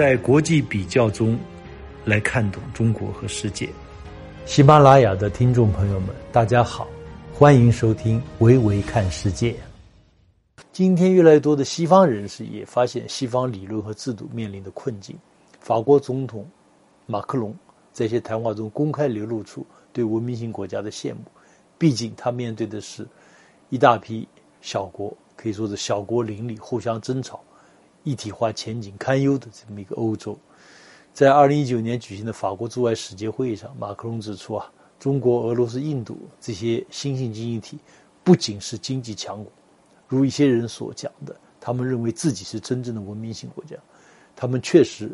在国际比较中来看懂中国和世界。喜马拉雅的听众朋友们，大家好，欢迎收听《维维看世界》。今天越来越多的西方人士也发现西方理论和制度面临的困境。法国总统马克龙在一些谈话中公开流露出对文明型国家的羡慕，毕竟他面对的是一大批小国，可以说是小国林立、互相争吵、一体化前景堪忧的这么一个欧洲。在二零一九年举行的法国驻外使节会议上，马克龙指出啊，中国、俄罗斯、印度这些新兴经济体不仅是经济强国。如一些人所讲的，他们认为自己是真正的文明型国家，他们确实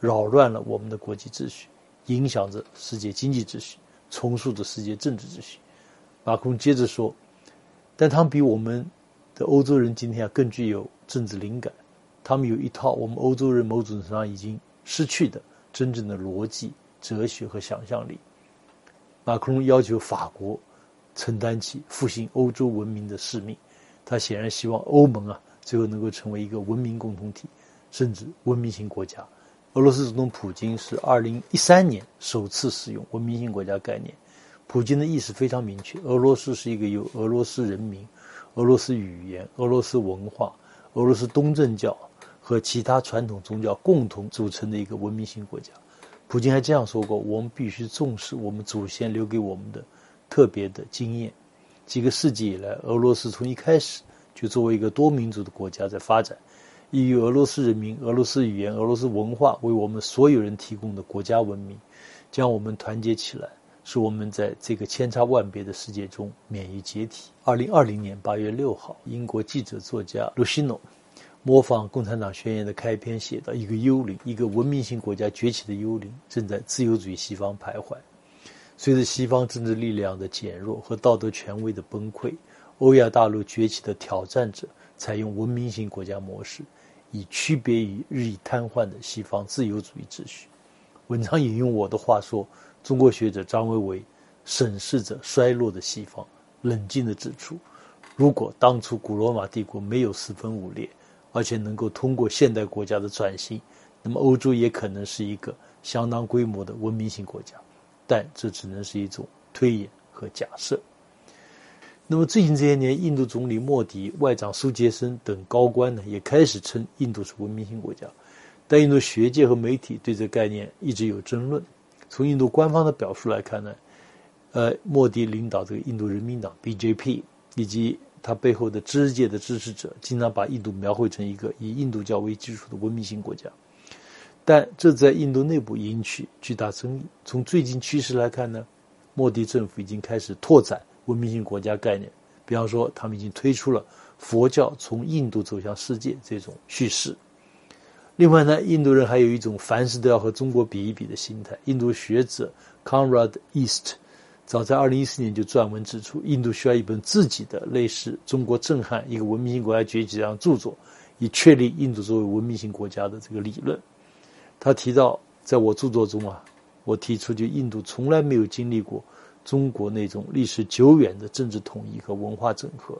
扰乱了我们的国际秩序，影响着世界经济秩序，重塑着世界政治秩序。马克龙接着说：“但他们比我们的欧洲人今天啊更具有政治灵感，他们有一套我们欧洲人某种程度上已经失去的真正的逻辑、哲学和想象力。”马克龙要求法国承担起复兴欧洲文明的使命。他显然希望欧盟啊，最后能够成为一个文明共同体，甚至文明型国家。俄罗斯总统普京是二零一三年首次使用文明型国家概念。普京的意思非常明确：俄罗斯是一个由俄罗斯人民、俄罗斯语言、俄罗斯文化、俄罗斯东正教和其他传统宗教共同组成的一个文明型国家。普京还这样说过：“我们必须重视我们祖先留给我们的特别的经验。”几个世纪以来，俄罗斯从一开始就作为一个多民族的国家在发展，以俄罗斯人民、俄罗斯语言、俄罗斯文化为我们所有人提供的国家文明，将我们团结起来，使我们在这个千差万别的世界中免于解体。二零二零年八月六号，英国记者作家卢西诺模仿《共产党宣言》的开篇写道：“一个幽灵，一个文明型国家崛起的幽灵，正在自由主义西方徘徊。”随着西方政治力量的减弱和道德权威的崩溃，欧亚大陆崛起的挑战者采用文明型国家模式，以区别于日益瘫痪的西方自由主义秩序。文章引用我的话说：“中国学者张维为审视着衰落的西方，冷静地指出，如果当初古罗马帝国没有四分五裂，而且能够通过现代国家的转型，那么欧洲也可能是一个相当规模的文明型国家。”但这只能是一种推演和假设。那么最近这些年，印度总理莫迪、外长苏杰生等高官呢，也开始称印度是文明型国家。但印度学界和媒体对这概念一直有争论。从印度官方的表述来看呢，呃，莫迪领导这个印度人民党 （BJP） 以及他背后的知识界的支持者，经常把印度描绘成一个以印度教为基础的文明型国家。但这在印度内部引起巨大争议。从最近趋势来看呢，莫迪政府已经开始拓展文明型国家概念。比方说，他们已经推出了佛教从印度走向世界这种叙事。另外呢，印度人还有一种凡事都要和中国比一比的心态。印度学者 Conrad East 早在2014年就撰文指出，印度需要一本自己的类似《中国震撼：一个文明型国家崛起》这样著作，以确立印度作为文明型国家的这个理论。他提到，在我著作中啊，我提出就印度从来没有经历过中国那种历史久远的政治统一和文化整合。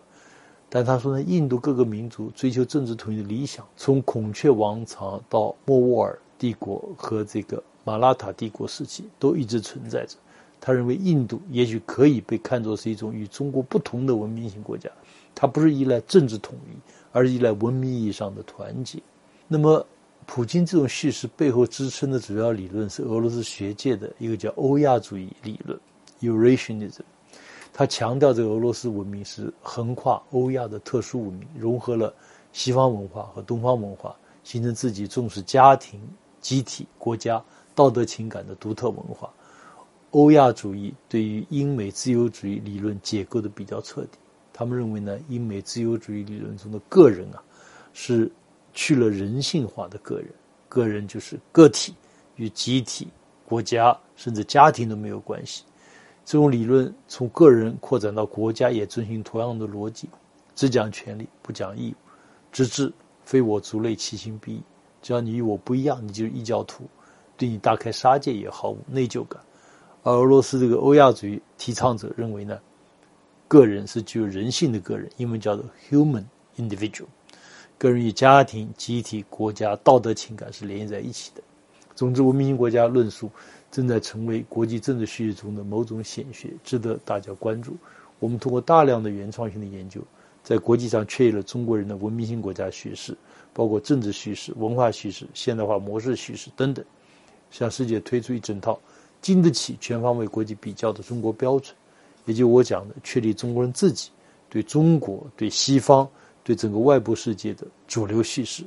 但他说呢，印度各个民族追求政治统一的理想，从孔雀王朝到莫卧儿帝国和这个马拉塔帝国时期都一直存在着。他认为印度也许可以被看作是一种与中国不同的文明型国家，它不是依赖政治统一，而是依赖文明意义上的团结。那么。普京这种叙事背后支撑的主要理论是俄罗斯学界的一个叫欧亚主义理论 （Eurasianism）。他强调这个俄罗斯文明是横跨欧亚的特殊文明，融合了西方文化和东方文化，形成自己重视家庭、集体、国家道德情感的独特文化。欧亚主义对于英美自由主义理论解构的比较彻底。他们认为呢，英美自由主义理论中的个人啊，是。去了人性化的个人，个人就是个体，与集体、国家甚至家庭都没有关系。这种理论从个人扩展到国家，也遵循同样的逻辑：只讲权利，不讲义务；直至非我族类，其心必异。只要你与我不一样，你就是异教徒，对你大开杀戒也毫无内疚感。而俄罗斯这个欧亚主义提倡者认为呢，个人是具有人性的个人，英文叫做 human individual。个人与家庭、集体、国家道德情感是联系在一起的。总之，文明型国家论述正在成为国际政治叙事中的某种显学，值得大家关注。我们通过大量的原创性的研究，在国际上确立了中国人的文明型国家叙事，包括政治叙事、文化叙事、现代化模式叙事等等，向世界推出一整套经得起全方位国际比较的中国标准，也就我讲的，确立中国人自己对中国、对西方。对整个外部世界的主流叙事，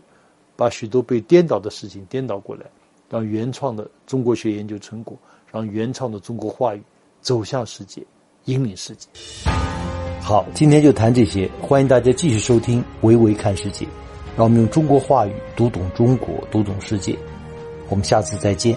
把许多被颠倒的事情颠倒过来，让原创的中国学研究成果，让原创的中国话语走向世界，引领世界。好，今天就谈这些，欢迎大家继续收听《维维看世界》，让我们用中国话语读懂中国，读懂世界。我们下次再见。